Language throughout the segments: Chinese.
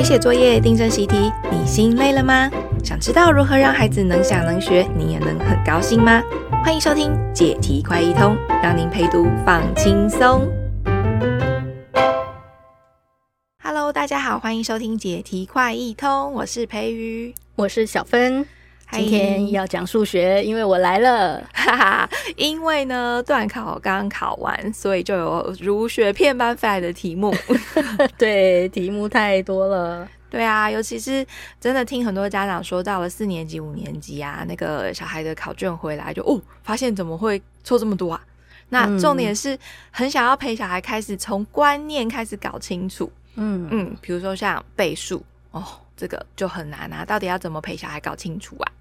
陪写作业、订正习题，你心累了吗？想知道如何让孩子能想能学，你也能很高兴吗？欢迎收听解题快一通，让您陪读放轻松。Hello，大家好，欢迎收听解题快一通，我是培瑜，我是小芬。今天要讲数学，因为我来了，哈哈。因为呢，段考刚考完，所以就有如雪片般飞来的题目。对，题目太多了。对啊，尤其是真的听很多家长说，到了四年级、五年级啊，那个小孩的考卷回来就哦，发现怎么会错这么多啊？那重点是很想要陪小孩开始从观念开始搞清楚。嗯嗯，比如说像倍数哦，这个就很难啊，到底要怎么陪小孩搞清楚啊？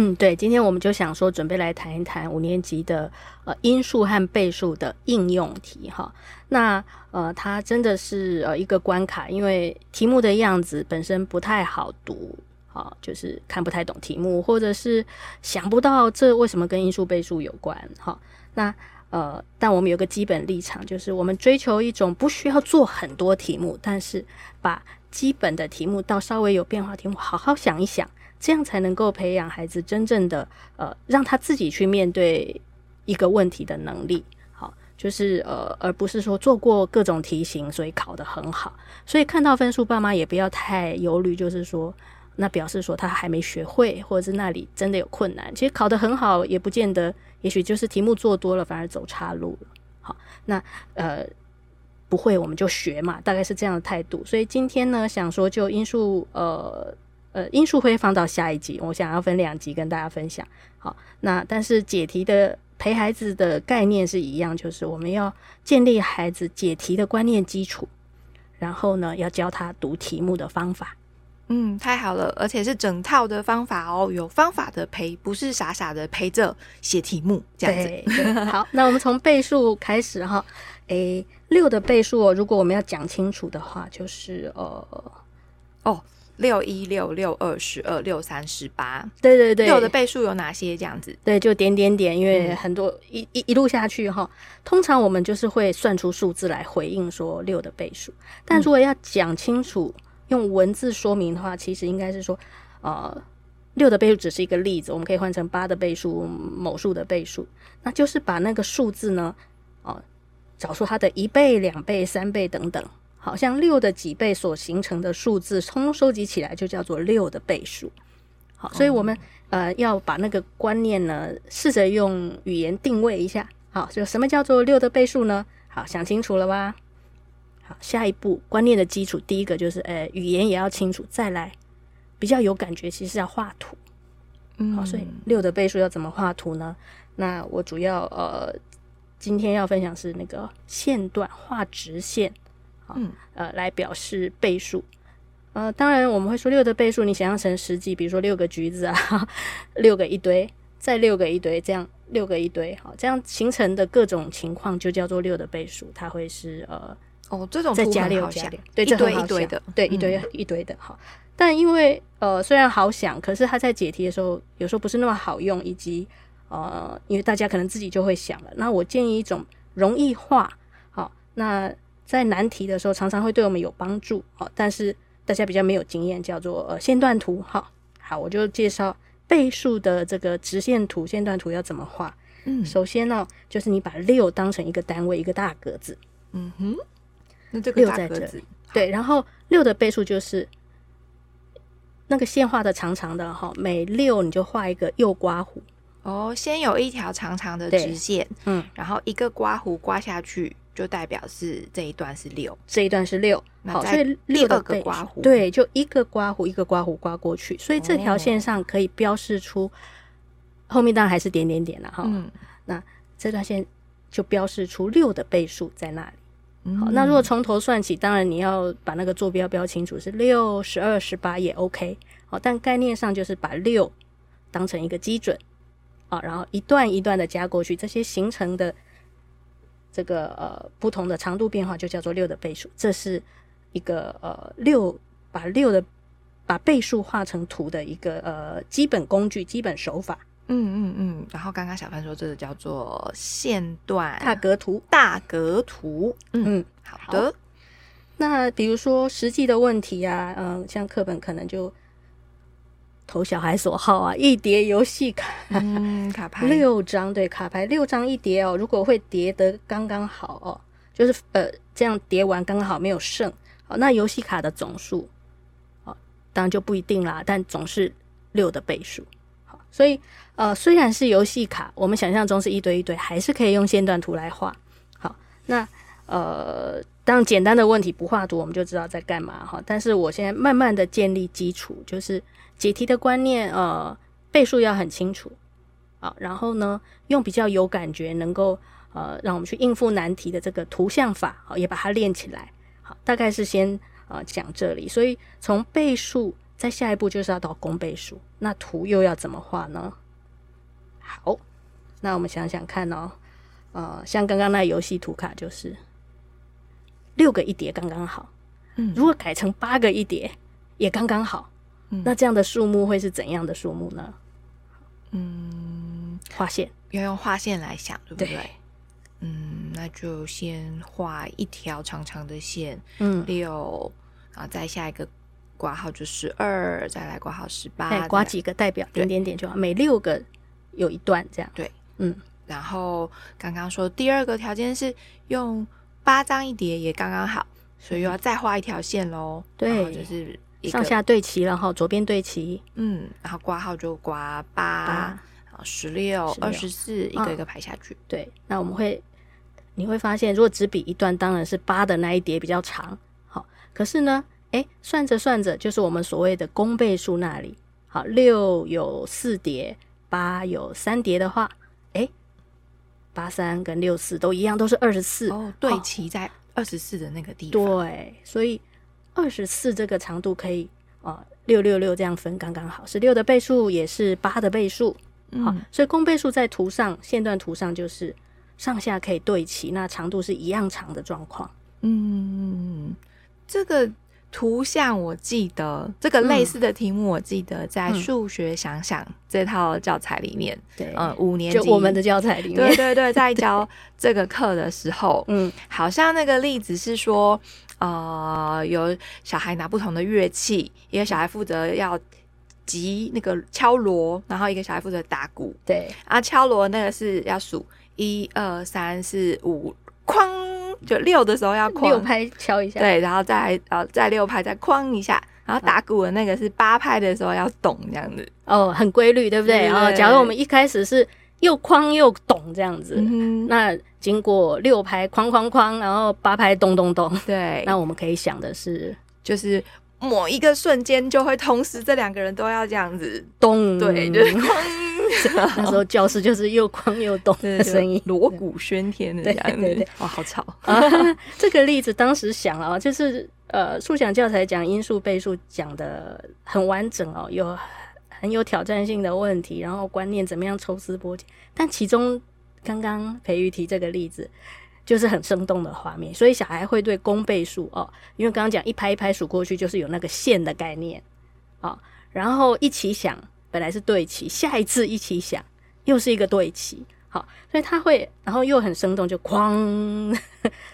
嗯，对，今天我们就想说，准备来谈一谈五年级的呃因数和倍数的应用题哈。那呃，它真的是呃一个关卡，因为题目的样子本身不太好读，啊，就是看不太懂题目，或者是想不到这为什么跟因数倍数有关哈。那呃，但我们有个基本立场，就是我们追求一种不需要做很多题目，但是把基本的题目到稍微有变化题目，好好想一想。这样才能够培养孩子真正的呃，让他自己去面对一个问题的能力。好，就是呃，而不是说做过各种题型，所以考得很好。所以看到分数，爸妈也不要太忧虑，就是说，那表示说他还没学会，或者是那里真的有困难。其实考得很好，也不见得，也许就是题目做多了，反而走岔路了。好，那呃，不会我们就学嘛，大概是这样的态度。所以今天呢，想说就因数呃。呃，因素会放到下一集，我想要分两集跟大家分享。好，那但是解题的陪孩子的概念是一样，就是我们要建立孩子解题的观念基础，然后呢，要教他读题目的方法。嗯，太好了，而且是整套的方法哦，有方法的陪，不是傻傻的陪着写题目这样子。对对好，那我们从倍数开始哈。诶，六的倍数哦，如果我们要讲清楚的话，就是呃，哦。六一六六二十二六三十八，对对对，六的倍数有哪些？这样子，对，就点点点，因为很多、嗯、一一一路下去哈，通常我们就是会算出数字来回应说六的倍数。但如果要讲清楚、嗯，用文字说明的话，其实应该是说，呃，六的倍数只是一个例子，我们可以换成八的倍数、某数的倍数，那就是把那个数字呢，哦、呃，找出它的一倍、两倍、三倍等等。好像六的几倍所形成的数字，通通收集起来就叫做六的倍数。好，所以我们呃要把那个观念呢，试着用语言定位一下。好，就什么叫做六的倍数呢？好，想清楚了吧？好，下一步观念的基础，第一个就是呃语言也要清楚，再来比较有感觉，其实要画图。嗯，好，所以六的倍数要怎么画图呢？那我主要呃今天要分享是那个线段画直线。嗯，呃，来表示倍数，呃，当然我们会说六的倍数，你想象成十几，比如说六个橘子啊，六个一堆，再六个一堆，这样六个一堆，好，这样形成的各种情况就叫做六的倍数，它会是呃，哦，这种再加六加六，对，一堆一堆的，对，一堆一堆的，好，但因为呃虽然好想，可是它在解题的时候有时候不是那么好用，以及呃，因为大家可能自己就会想了，那我建议一种容易化，好，那。在难题的时候，常常会对我们有帮助，哦，但是大家比较没有经验，叫做呃线段图，好，好，我就介绍倍数的这个直线图、线段图要怎么画。嗯，首先呢，就是你把六当成一个单位，一个大格子，嗯哼，那这个大格子，六在这里，对，然后六的倍数就是那个线画的长长的，哈，每六你就画一个右刮弧。哦，先有一条长长的直线，嗯，然后一个刮弧刮下去。就代表是这一段是六，这一段是六，好，所以六个刮胡，对，就一个刮胡一个刮胡刮过去，所以这条线上可以标示出，哦、后面当然还是点点点了哈。嗯，那这段线就标示出六的倍数在那里。嗯、好，那如果从头算起，当然你要把那个坐标标清楚，是六、十二、十八也 OK。好，但概念上就是把六当成一个基准啊，然后一段一段的加过去，这些形成的。这个呃不同的长度变化就叫做六的倍数，这是一个呃六把六的把倍数画成图的一个呃基本工具、基本手法。嗯嗯嗯。然后刚刚小范说这个叫做线段大格图，大格图。嗯，嗯好的好。那比如说实际的问题啊，嗯、呃，像课本可能就投小孩所好啊，一叠游戏卡，嗯，卡牌六张，对，卡牌六张一叠哦，如果会叠得刚刚好哦，就是呃这样叠完刚刚好没有剩，好，那游戏卡的总数，好，当然就不一定啦，但总是六的倍数，好，所以呃虽然是游戏卡，我们想象中是一堆一堆，还是可以用线段图来画，好，那呃。当简单的问题不画图，我们就知道在干嘛哈。但是我现在慢慢的建立基础，就是解题的观念，呃，倍数要很清楚啊。然后呢，用比较有感觉，能够呃让我们去应付难题的这个图像法，好，也把它练起来。好，大概是先呃讲这里。所以从倍数，再下一步就是要到公倍数，那图又要怎么画呢？好，那我们想想看哦，呃，像刚刚那游戏图卡就是。六个一叠刚刚好，嗯，如果改成八个一叠也刚刚好，嗯，那这样的数目会是怎样的数目呢？嗯，画线。要用画线来想，对不对？对，嗯，那就先画一条长长的线，嗯，六，然后再下一个挂号就十二，再来挂号十八，挂几个代表点点点就好，每六个有一段这样，对，嗯，然后刚刚说第二个条件是用。八张一叠也刚刚好，所以又要再画一条线喽。对，就是上下对齐，然后左边对齐。嗯，然后挂号就挂八，然后十六、二十四，一个一个排下去。对，那我们会你会发现，如果只比一段，当然是八的那一叠比较长。好，可是呢，哎，算着算着，就是我们所谓的公倍数那里。好，六有四叠，八有三叠的话，哎。八三跟六四都一样，都是二十四哦，对齐在二十四的那个地方。对，所以二十四这个长度可以啊，六六六这样分刚刚好，是六的倍数，也是八的倍数。嗯、好，所以公倍数在图上线段图上就是上下可以对齐，那长度是一样长的状况。嗯，这个。图像我记得这个类似的题目，我记得在数学想想这套教材里面，对，嗯，五年级就我们的教材里面，对对对，在教这个课的时候，嗯，好像那个例子是说，呃，有小孩拿不同的乐器，一个小孩负责要击那个敲锣，然后一个小孩负责打鼓，对，啊，敲锣那个是要数一二三四五，哐。就六的时候要框。六拍敲一下，对，然后再呃再六拍再框一下，然后打鼓的那个是八拍的时候要咚这样子，哦，很规律，对不对？然后假如我们一开始是又框又咚这样子，嗯、那经过六拍框框框，然后八拍咚咚咚，对，那我们可以想的是，就是某一个瞬间就会同时这两个人都要这样子咚，对，就是哐。那时候教室就是又哐又咚的声音，锣鼓喧天的这样子，对对对，哇，好吵啊！这个例子当时想了，就是呃，数想教材讲因数倍数讲的很完整哦，有很有挑战性的问题，然后观念怎么样抽丝剥茧。但其中刚刚培瑜提这个例子，就是很生动的画面，所以小孩会对公倍数哦，因为刚刚讲一拍一拍数过去，就是有那个线的概念啊，然后一起想。本来是对齐，下一次一起想，又是一个对齐，好，所以他会，然后又很生动，就哐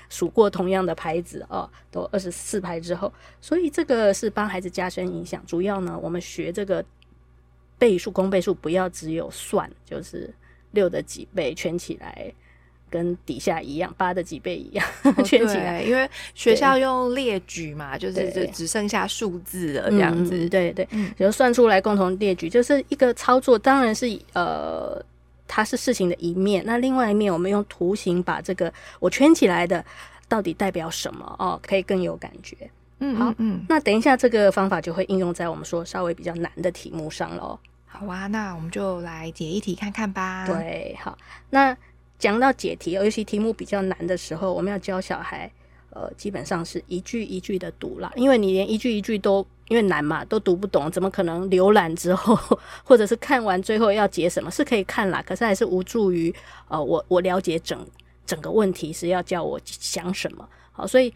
数过同样的牌子哦，都二十四拍之后，所以这个是帮孩子加深印象。主要呢，我们学这个倍数、公倍数，不要只有算，就是六的几倍圈起来。跟底下一样，八的几倍一样，哦、圈起来。因为学校用列举嘛，就是就只剩下数字了这样子。嗯、对对，嗯，就算出来共同列举，就是一个操作。当然是呃，它是事情的一面。那另外一面，我们用图形把这个我圈起来的到底代表什么哦，可以更有感觉。嗯，好，嗯，那等一下这个方法就会应用在我们说稍微比较难的题目上喽。好啊，那我们就来解一题看看吧。对，好，那。讲到解题，尤其题目比较难的时候，我们要教小孩，呃，基本上是一句一句的读啦，因为你连一句一句都因为难嘛，都读不懂，怎么可能浏览之后，或者是看完最后要解什么？是可以看啦，可是还是无助于呃我我了解整整个问题是要叫我想什么。好，所以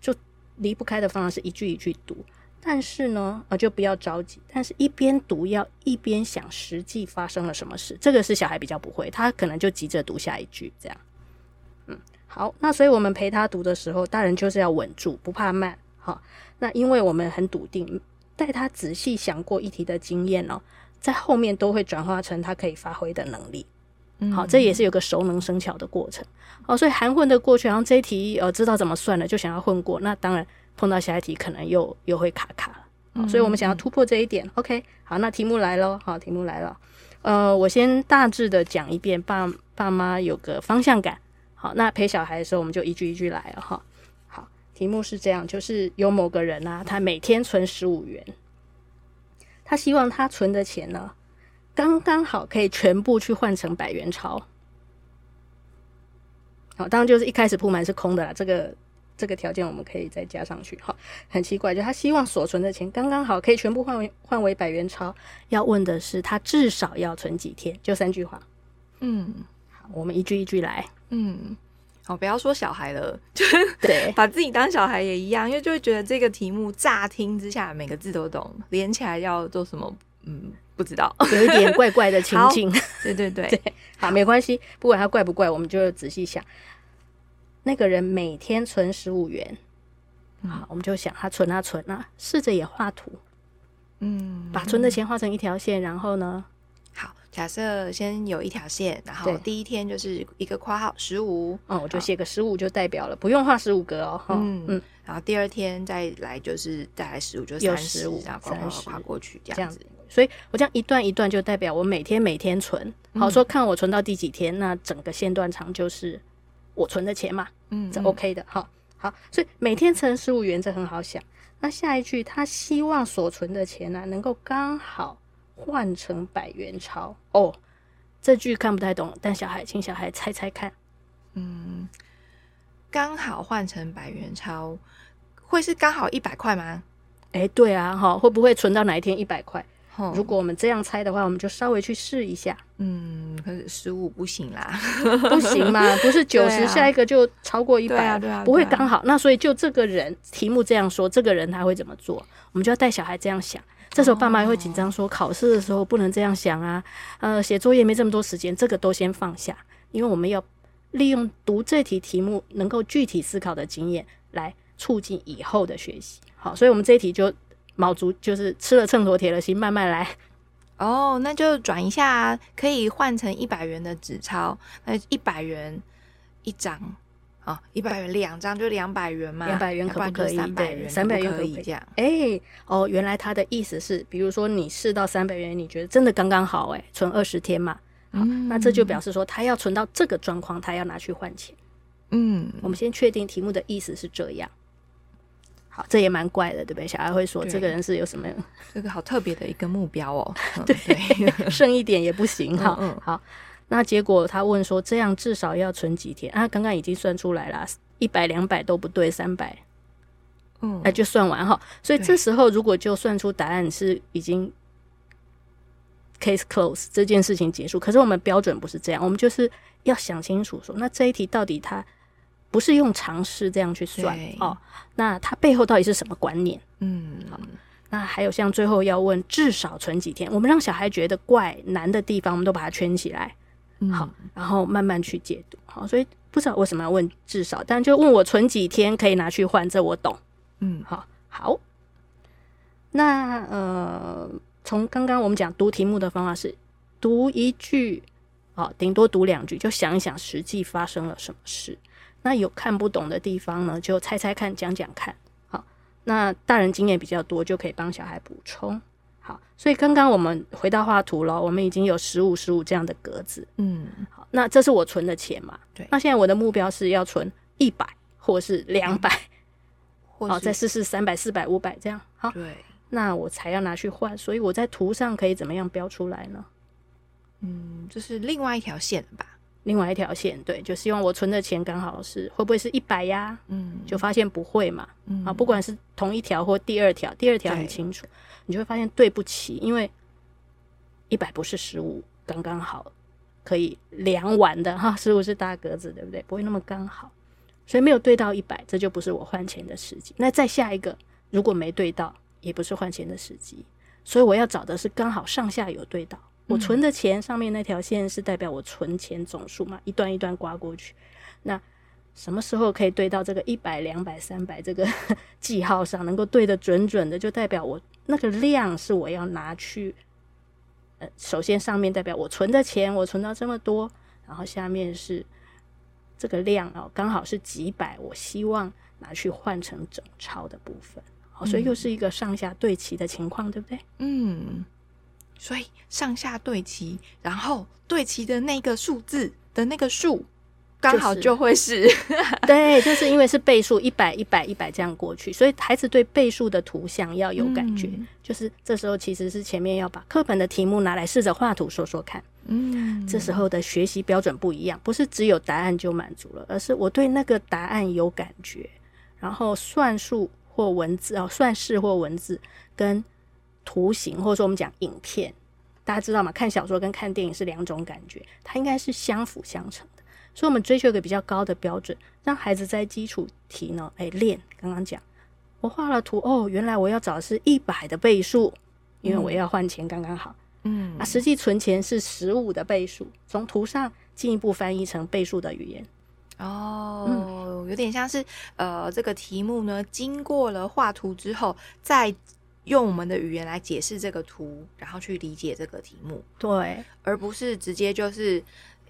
就离不开的方法是一句一句读。但是呢，呃，就不要着急。但是一边读要一边想实际发生了什么事，这个是小孩比较不会，他可能就急着读下一句这样。嗯，好，那所以我们陪他读的时候，大人就是要稳住，不怕慢。好，那因为我们很笃定，带他仔细想过一题的经验哦，在后面都会转化成他可以发挥的能力。好，这也是有个熟能生巧的过程。好，所以含混的过去，然后这一题呃知道怎么算了，就想要混过，那当然碰到下一题可能又又会卡卡了。好，所以我们想要突破这一点。OK，好，那题目来喽。好，题目来了。呃，我先大致的讲一遍，爸爸妈有个方向感。好，那陪小孩的时候，我们就一句一句来了哈。好，题目是这样，就是有某个人啊，他每天存十五元，他希望他存的钱呢。刚刚好可以全部去换成百元钞，好，当然就是一开始铺满是空的啦。这个这个条件我们可以再加上去。好，很奇怪，就他希望所存的钱刚刚好可以全部换为换为百元钞。要问的是他至少要存几天？就三句话。嗯，好，我们一句一句来。嗯，好，不要说小孩了，就 是对，把自己当小孩也一样，因为就会觉得这个题目乍听之下每个字都懂，连起来要做什么？嗯。不知道，有一点怪怪的情境。对对对，对，好，没关系，不管他怪不怪，我们就仔细想。那个人每天存十五元，好，我们就想他存啊存啊，试着也画图，嗯，把存的钱画成一条线，然后呢，好，假设先有一条线，然后第一天就是一个括号十五，哦，我就写个十五就代表了，不用画十五格哦，嗯嗯，然后第二天再来就是再来十五，就三十五，然后跨跨过去这样子。所以我这样一段一段就代表我每天每天存，好说看我存到第几天，那整个线段长就是我存的钱嘛，嗯，这 OK 的，好，好，所以每天存十五元，这很好想。那下一句，他希望所存的钱呢，能够刚好换成百元钞哦。这句看不太懂，但小孩，请小孩猜猜看，嗯，刚好换成百元钞，会是刚好一百块吗？哎，对啊，哈，会不会存到哪一天一百块？如果我们这样猜的话，我们就稍微去试一下。嗯，可是十五不行啦，不行嘛，不是九十，下一个就超过一百，啊，对啊，不会刚好。那所以就这个人题目这样说，这个人他会怎么做？我们就要带小孩这样想。这时候爸妈也会紧张说，考试的时候不能这样想啊。呃，写作业没这么多时间，这个都先放下，因为我们要利用读这题题目能够具体思考的经验来促进以后的学习。好，所以我们这一题就。卯足就是吃了秤砣铁了心，慢慢来。哦，那就转一下，可以换成一百元的纸钞。那一百元一张啊，一百元两张就两百元嘛。两百元可不可以？三百元，三百元可以这样。哎、欸，哦，原来他的意思是，比如说你试到三百元，你觉得真的刚刚好，哎，存二十天嘛。好，嗯、那这就表示说他要存到这个状况，他要拿去换钱。嗯，我们先确定题目的意思是这样。好，这也蛮怪的，对不对？小孩会说，这个人是有什么？这个好特别的一个目标哦。对，剩一点也不行。好，好，那结果他问说，这样至少要存几天？啊，刚刚已经算出来了，一百、两百都不对，三百，嗯，那就算完哈。所以这时候如果就算出答案是已经 case close，这件事情结束。可是我们标准不是这样，我们就是要想清楚说，那这一题到底他。不是用常识这样去算哦，那它背后到底是什么观念？嗯，好，那还有像最后要问至少存几天，我们让小孩觉得怪难的地方，我们都把它圈起来，嗯、好，然后慢慢去解读。好，所以不知道为什么要问至少，但就问我存几天可以拿去换，这我懂。嗯，好，好。那呃，从刚刚我们讲读题目的方法是读一句，好，顶多读两句，就想一想实际发生了什么事。那有看不懂的地方呢，就猜猜看，讲讲看。好，那大人经验比较多，就可以帮小孩补充。好，所以刚刚我们回到画图了，我们已经有十五、十五这样的格子。嗯，好，那这是我存的钱嘛？对。那现在我的目标是要存一百，或是两百，好，再试试三百、四百、五百这样。好，对。那我才要拿去换，所以我在图上可以怎么样标出来呢？嗯，这是另外一条线吧。另外一条线，对，就希望我存的钱刚好是会不会是一百呀？嗯，就发现不会嘛。嗯，啊，不管是同一条或第二条，第二条很清楚，你就会发现对不起，因为一百不是十五，刚刚好可以量完的 哈，十五是大格子，对不对？不会那么刚好，所以没有对到一百，这就不是我换钱的时机。那再下一个，如果没对到，也不是换钱的时机。所以我要找的是刚好上下有对到。我存的钱上面那条线是代表我存钱总数嘛，一段一段刮过去，那什么时候可以对到这个一百、两百、三百这个 记号上，能够对得准准的，就代表我那个量是我要拿去。呃，首先上面代表我存的钱，我存到这么多，然后下面是这个量哦，刚好是几百，我希望拿去换成整钞的部分，好，所以又是一个上下对齐的情况，对不对？嗯，所以上下对齐，然后对齐的那个数字的那个数。刚好就会是，对，就是因为是倍数，一百、一百、一百这样过去，所以孩子对倍数的图像要有感觉。嗯、就是这时候其实是前面要把课本的题目拿来试着画图说说看。嗯，这时候的学习标准不一样，不是只有答案就满足了，而是我对那个答案有感觉，然后算术或文字哦，算式或文字跟图形，或者说我们讲影片，大家知道吗？看小说跟看电影是两种感觉，它应该是相辅相成的。所以，我们追求一个比较高的标准，让孩子在基础题呢，哎，练。刚刚讲，我画了图，哦，原来我要找的是一百的倍数，因为我要换钱刚刚好。嗯，啊，实际存钱是十五的倍数，从图上进一步翻译成倍数的语言。哦，嗯，有点像是，呃，这个题目呢，经过了画图之后，再用我们的语言来解释这个图，然后去理解这个题目。对，而不是直接就是。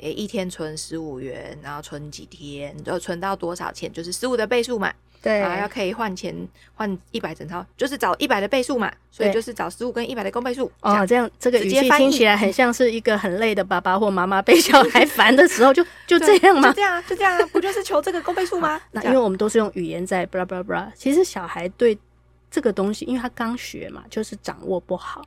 诶，一天存十五元，然后存几天，就存到多少钱，就是十五的倍数嘛。对，然后要可以换钱换一百整套，就是找一百的倍数嘛。所以就是找十五跟一百的公倍数。哦，这样这个语气听起来很像是一个很累的爸爸或妈妈被小 孩烦的时候，就 就这样吗？就这样啊，就这样啊，不就是求这个公倍数吗？那因为我们都是用语言在布拉布拉布拉，其实小孩对这个东西，因为他刚学嘛，就是掌握不好。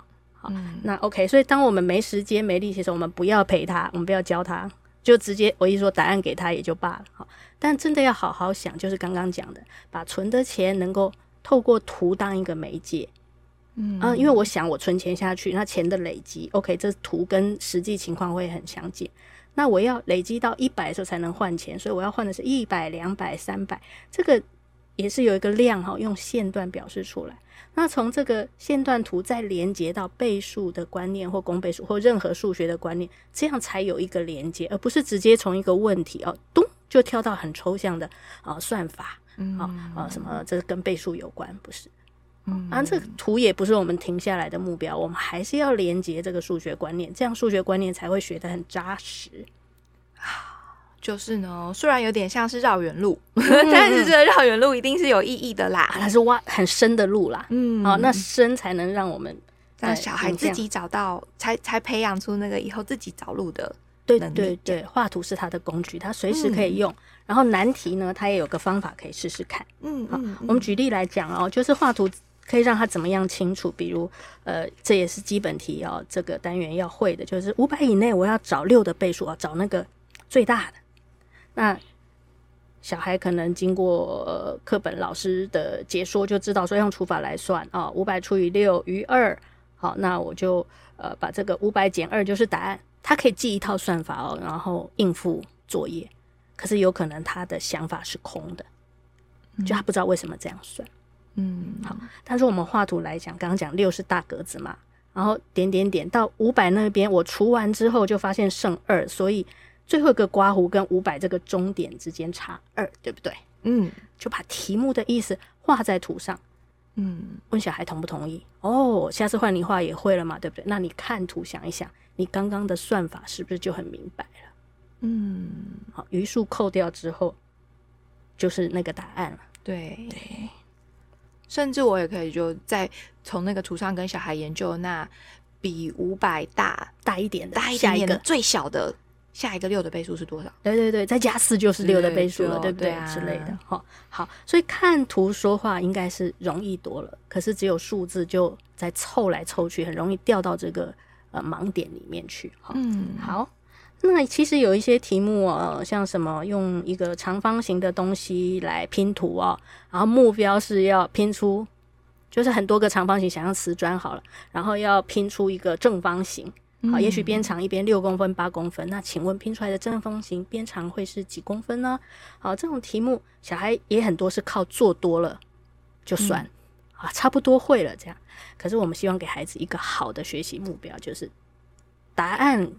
嗯，那 OK，所以当我们没时间、没力气的时候，我们不要陪他，我们不要教他，就直接我一说答案给他也就罢了。好，但真的要好好想，就是刚刚讲的，把存的钱能够透过图当一个媒介。嗯啊，因为我想我存钱下去，那钱的累积，OK，这图跟实际情况会很相近。那我要累积到一百的时候才能换钱，所以我要换的是一百、两百、三百，这个也是有一个量哈，用线段表示出来。那从这个线段图再连接到倍数的观念或公倍数或任何数学的观念，这样才有一个连接，而不是直接从一个问题哦，咚就跳到很抽象的啊、哦、算法，啊啊什么这个跟倍数有关，不是？嗯，啊这个图也不是我们停下来的目标，我们还是要连接这个数学观念，这样数学观念才会学得很扎实啊。就是呢，虽然有点像是绕远路，嗯、但是这个绕远路一定是有意义的啦。它是挖很深的路啦，嗯，哦，那深才能让我们让小孩自己找到，才才培养出那个以后自己找路的。对对对，画图是他的工具，他随时可以用。嗯、然后难题呢，他也有个方法可以试试看。嗯，好，嗯、我们举例来讲哦，就是画图可以让他怎么样清楚？比如，呃，这也是基本题哦，这个单元要会的，就是五百以内我要找六的倍数啊，找那个最大的。那小孩可能经过课本老师的解说，就知道说用除法来算啊，五百除以六余二。好，那我就呃把这个五百减二就是答案。他可以记一套算法哦，然后应付作业。可是有可能他的想法是空的，就他不知道为什么这样算。嗯，好。但是我们画图来讲，刚刚讲六是大格子嘛，然后点点点到五百那边，我除完之后就发现剩二，所以。最后一个刮胡跟五百这个终点之间差二，对不对？嗯，就把题目的意思画在图上，嗯，问小孩同不同意？哦，下次换你画也会了嘛，对不对？那你看图想一想，你刚刚的算法是不是就很明白了？嗯，好，余数扣掉之后就是那个答案了。对对，甚至我也可以就再从那个图上跟小孩研究那比五百大大一点的大一点的最小的。下一个六的倍数是多少？对对对，再加四就是六的倍数了，对，不对？对啊、之类的，哈，好，所以看图说话应该是容易多了。可是只有数字就在凑来凑去，很容易掉到这个呃盲点里面去。嗯，好。那其实有一些题目啊，像什么用一个长方形的东西来拼图啊，然后目标是要拼出，就是很多个长方形，想象瓷砖好了，然后要拼出一个正方形。好，也许边长一边六公分、八公分，那请问拼出来的正方形边长会是几公分呢？好，这种题目小孩也很多是靠做多了就算，啊，差不多会了这样。可是我们希望给孩子一个好的学习目标，就是答案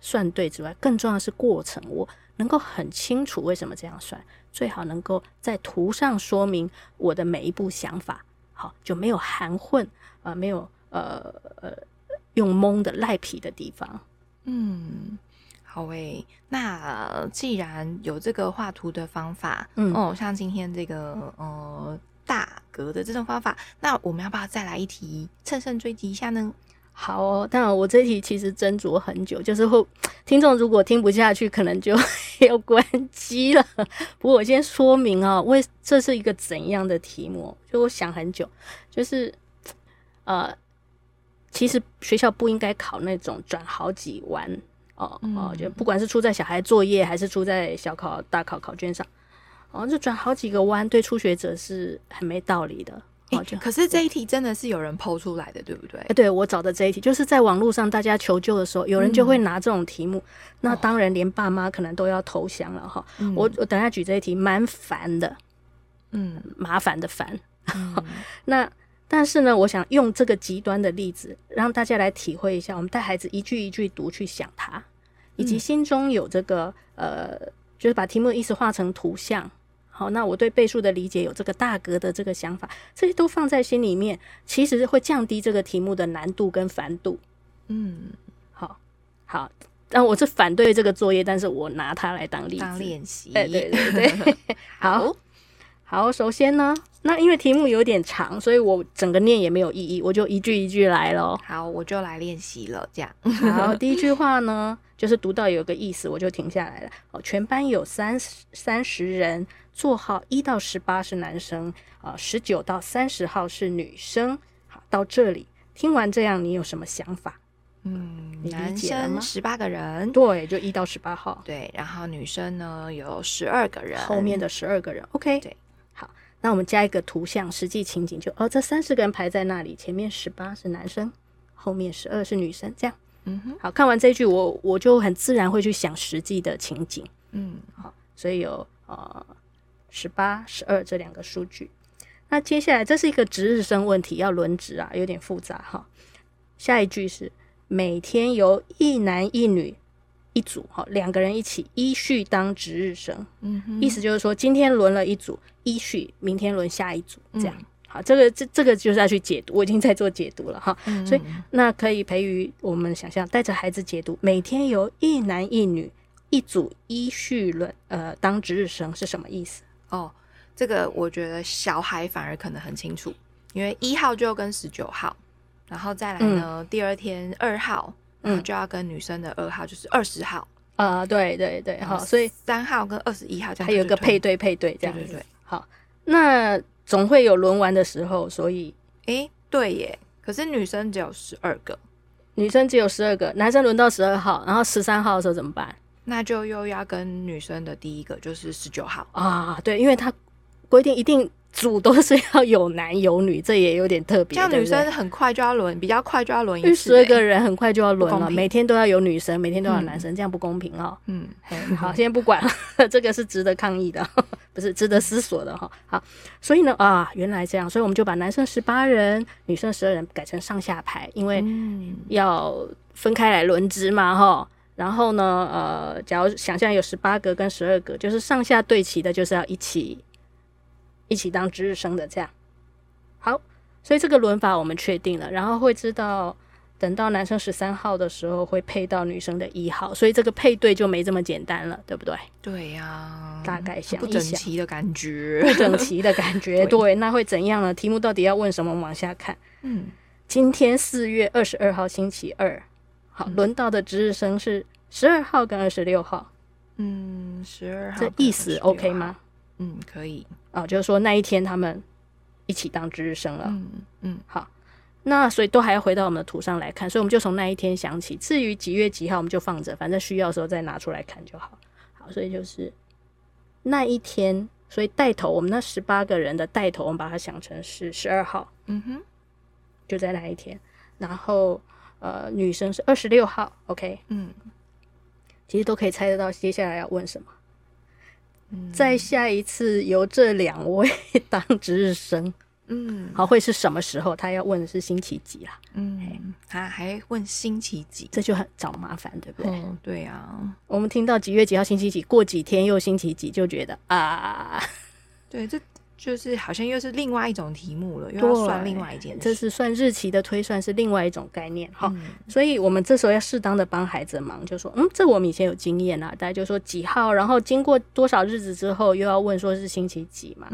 算对之外，更重要的是过程，我能够很清楚为什么这样算，最好能够在图上说明我的每一步想法，好，就没有含混啊、呃，没有呃呃用蒙的赖皮的地方。嗯，好诶，那既然有这个画图的方法，嗯哦，像今天这个呃大格的这种方法，那我们要不要再来一题，乘胜追击一下呢？好哦，当然我这题其实斟酌很久，就是会听众如果听不下去，可能就 要关机了。不过我先说明啊，为这是一个怎样的题目？就我想很久，就是呃，其实学校不应该考那种转好几弯哦哦，就不管是出在小孩作业，还是出在小考、大考考卷上，哦，就转好几个弯，对初学者是很没道理的。欸、可是这一题真的是有人 po 出来的，对不对？欸、对，我找的这一题，就是在网络上大家求救的时候，有人就会拿这种题目，嗯、那当然连爸妈可能都要投降了哈。哦、我我等下举这一题，蛮烦的，嗯，麻烦的烦。嗯、那但是呢，我想用这个极端的例子，让大家来体会一下，我们带孩子一句一句读去想它，以及心中有这个呃，就是把题目的意思画成图像。好，那我对倍数的理解有这个大格的这个想法，这些都放在心里面，其实会降低这个题目的难度跟繁度。嗯，好，好，但我是反对这个作业，但是我拿它来当例子当练习。对对对对，好，好，首先呢，那因为题目有点长，所以我整个念也没有意义，我就一句一句来咯。好，我就来练习了，这样。好，第一句话呢，就是读到有个意思，我就停下来了。哦，全班有三十三十人。座号一到十八是男生，啊，十九到三十号是女生。好，到这里听完这样，你有什么想法？嗯？男生十八个人，对，就一到十八号。对，然后女生呢有十二个人，后面的十二个人。OK，对，好，那我们加一个图像，实际情景就哦，这三十个人排在那里，前面十八是男生，后面十二是女生，这样。嗯哼，好，看完这一句，我我就很自然会去想实际的情景。嗯，好，所以有呃。十八、十二这两个数据，那接下来这是一个值日生问题，要轮值啊，有点复杂哈。下一句是每天由一男一女一组哈，两个人一起依序当值日生。嗯哼，意思就是说今天轮了一组，依序明天轮下一组，这样。嗯、好，这个这这个就是要去解读，我已经在做解读了哈。嗯、所以那可以培育我们想象，带着孩子解读，每天由一男一女一组依序轮呃当值日生是什么意思？哦，这个我觉得小孩反而可能很清楚，因为一号就跟十九号，然后再来呢，嗯、第二天二号，嗯，就要跟女生的二号就是二十号，啊、呃，对对对，哈，所以三号跟二十一号这样还有个配对配对这样，对对对，好，那总会有轮完的时候，所以，诶，对耶，可是女生只有十二个，女生只有十二个，男生轮到十二号，然后十三号的时候怎么办？那就又要跟女生的第一个就是十九号啊，对，因为他规定一定组都是要有男有女，这也有点特别。像女生很快就要轮，比较快就要轮一次，十二个人很快就要轮了，每天都要有女生，每天都要有男生，嗯、这样不公平哦。嗯，好，先不管了，这个是值得抗议的，不是值得思索的哈。好，所以呢啊，原来这样，所以我们就把男生十八人，女生十二人改成上下排，因为要分开来轮值嘛，哈。然后呢，呃，假如想象有十八个跟十二个，就是上下对齐的，就是要一起一起当值日生的这样。好，所以这个轮法我们确定了，然后会知道等到男生十三号的时候会配到女生的一号，所以这个配对就没这么简单了，对不对？对呀、啊，大概想一想，不整齐的感觉，不整齐的感觉，对，对，那会怎样呢？题目到底要问什么？往下看。嗯，今天四月二十二号星期二。好，轮到的值日生是十二号跟二十六号。嗯，十二号这意思 OK 吗？嗯，可以。哦，就是说那一天他们一起当值日生了。嗯嗯，好，那所以都还要回到我们的图上来看，所以我们就从那一天想起。至于几月几号，我们就放着，反正需要的时候再拿出来看就好。好，所以就是那一天，所以带头我们那十八个人的带头，我们把它想成是十二号。嗯哼，就在那一天，然后。呃，女生是二十六号，OK，嗯，其实都可以猜得到接下来要问什么。嗯，再下一次由这两位 当值日生，嗯，好，会是什么时候？他要问的是星期几啦？嗯，他还问星期几，这就很找麻烦，对不对？嗯，对啊。我们听到几月几号星期几，过几天又星期几，就觉得啊，对，这。就是好像又是另外一种题目了，又要算另外一件事。这是算日期的推算，是另外一种概念哈。嗯、所以我们这时候要适当的帮孩子忙，就说，嗯，这我们以前有经验啊，大家就说几号，然后经过多少日子之后，又要问说是星期几嘛。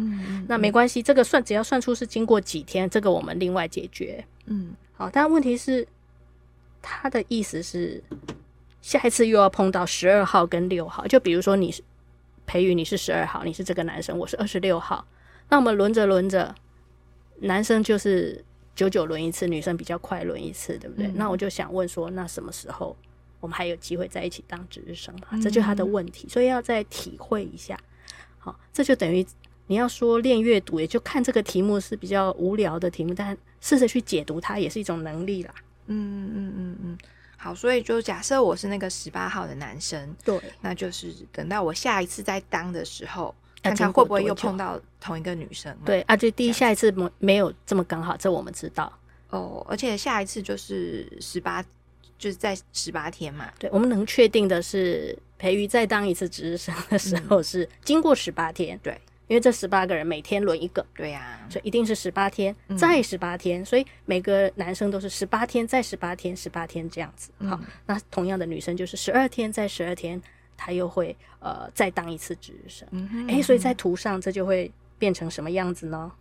那没关系，这个算只要算出是经过几天，这个我们另外解决。嗯，好，但问题是他的意思是下一次又要碰到十二号跟六号，就比如说你是培宇，你是十二号，你是这个男生，我是二十六号。那我们轮着轮着，男生就是久久轮一次，女生比较快轮一次，对不对？嗯、那我就想问说，那什么时候我们还有机会在一起当值日生这就是他的问题，所以要再体会一下。好，这就等于你要说练阅读，也就看这个题目是比较无聊的题目，但试着去解读它也是一种能力啦。嗯嗯嗯嗯，好，所以就假设我是那个十八号的男生，对，那就是等到我下一次再当的时候。看看会不会又碰到同一个女生？对啊，就第一下一次没没有这么刚好，这我们知道哦。而且下一次就是十八，就是在十八天嘛。对，我们能确定的是，培瑜再当一次值日生的时候是经过十八天。对，因为这十八个人每天轮一个。对呀，所以一定是十八天再十八天，所以每个男生都是十八天再十八天，十八天这样子。好，那同样的女生就是十二天再十二天。他又会呃再当一次值日生，哎、嗯嗯欸，所以在图上这就会变成什么样子呢？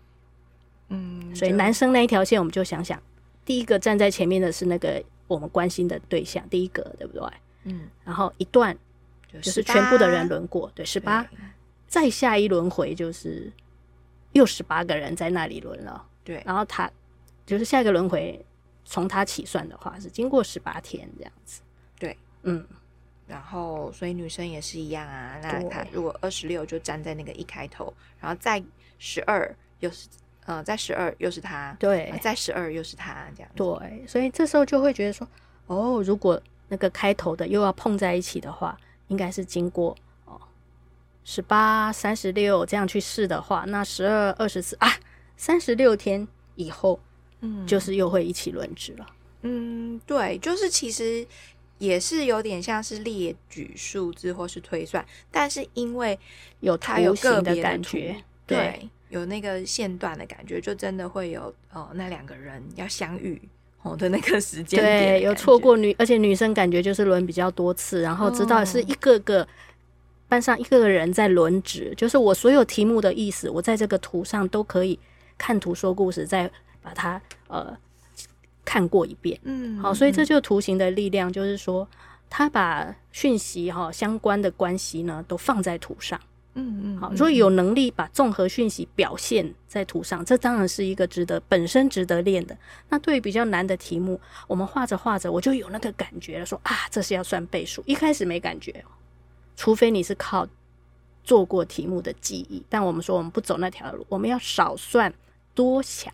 嗯，所以男生那一条线，我们就想想，第一个站在前面的是那个我们关心的对象，第一个对不对？嗯，然后一段就是全部的人轮过，对，十八，再下一轮回就是又十八个人在那里轮了，对，然后他就是下一个轮回从他起算的话是经过十八天这样子，对，嗯。然后，所以女生也是一样啊。那她如果二十六就站在那个一开头，然后再十二又是呃，再十二又是她，对，再十二又是她这样。对，所以这时候就会觉得说，哦，如果那个开头的又要碰在一起的话，应该是经过哦十八、三十六这样去试的话，那十二、二十四啊，三十六天以后，嗯，就是又会一起轮值了。嗯，对，就是其实。也是有点像是列举数字或是推算，但是因为有它有个别的感觉，对，对，有那个线段的感觉，就真的会有哦，那两个人要相遇哦的那个时间点，对，有错过女，而且女生感觉就是轮比较多次，然后知道是一个个班上一个个人在轮值，哦、就是我所有题目的意思，我在这个图上都可以看图说故事，再把它呃。看过一遍，嗯，好，所以这就是图形的力量，就是说，他把讯息哈相关的关系呢都放在图上，嗯嗯，好，所以有能力把综合讯息表现在图上，这当然是一个值得本身值得练的。那对于比较难的题目，我们画着画着，我就有那个感觉了，说啊，这是要算倍数，一开始没感觉，除非你是靠做过题目的记忆。但我们说我们不走那条路，我们要少算多想。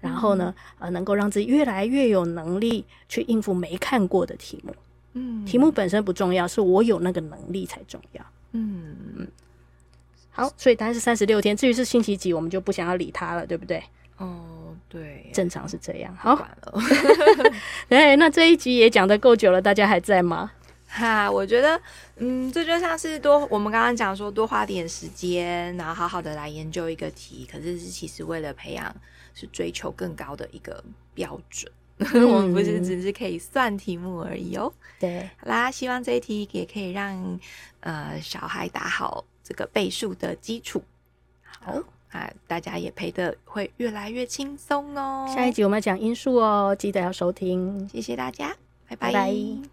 然后呢，呃，能够让自己越来越有能力去应付没看过的题目。嗯，题目本身不重要，是我有那个能力才重要。嗯嗯。好，所以答案是三十六天。至于是星期几，我们就不想要理他了，对不对？哦，对，正常是这样。好，哎，那这一集也讲的够久了，大家还在吗？哈，我觉得，嗯，这就像是多我们刚刚讲说，多花点时间，然后好好的来研究一个题，可是是其实为了培养。是追求更高的一个标准，嗯、我们不是只是可以算题目而已哦。对，好啦，希望这一题也可以让呃小孩打好这个倍数的基础。好啊，大家也陪的会越来越轻松哦。下一集我们要讲因数哦，记得要收听。谢谢大家，拜拜。拜拜。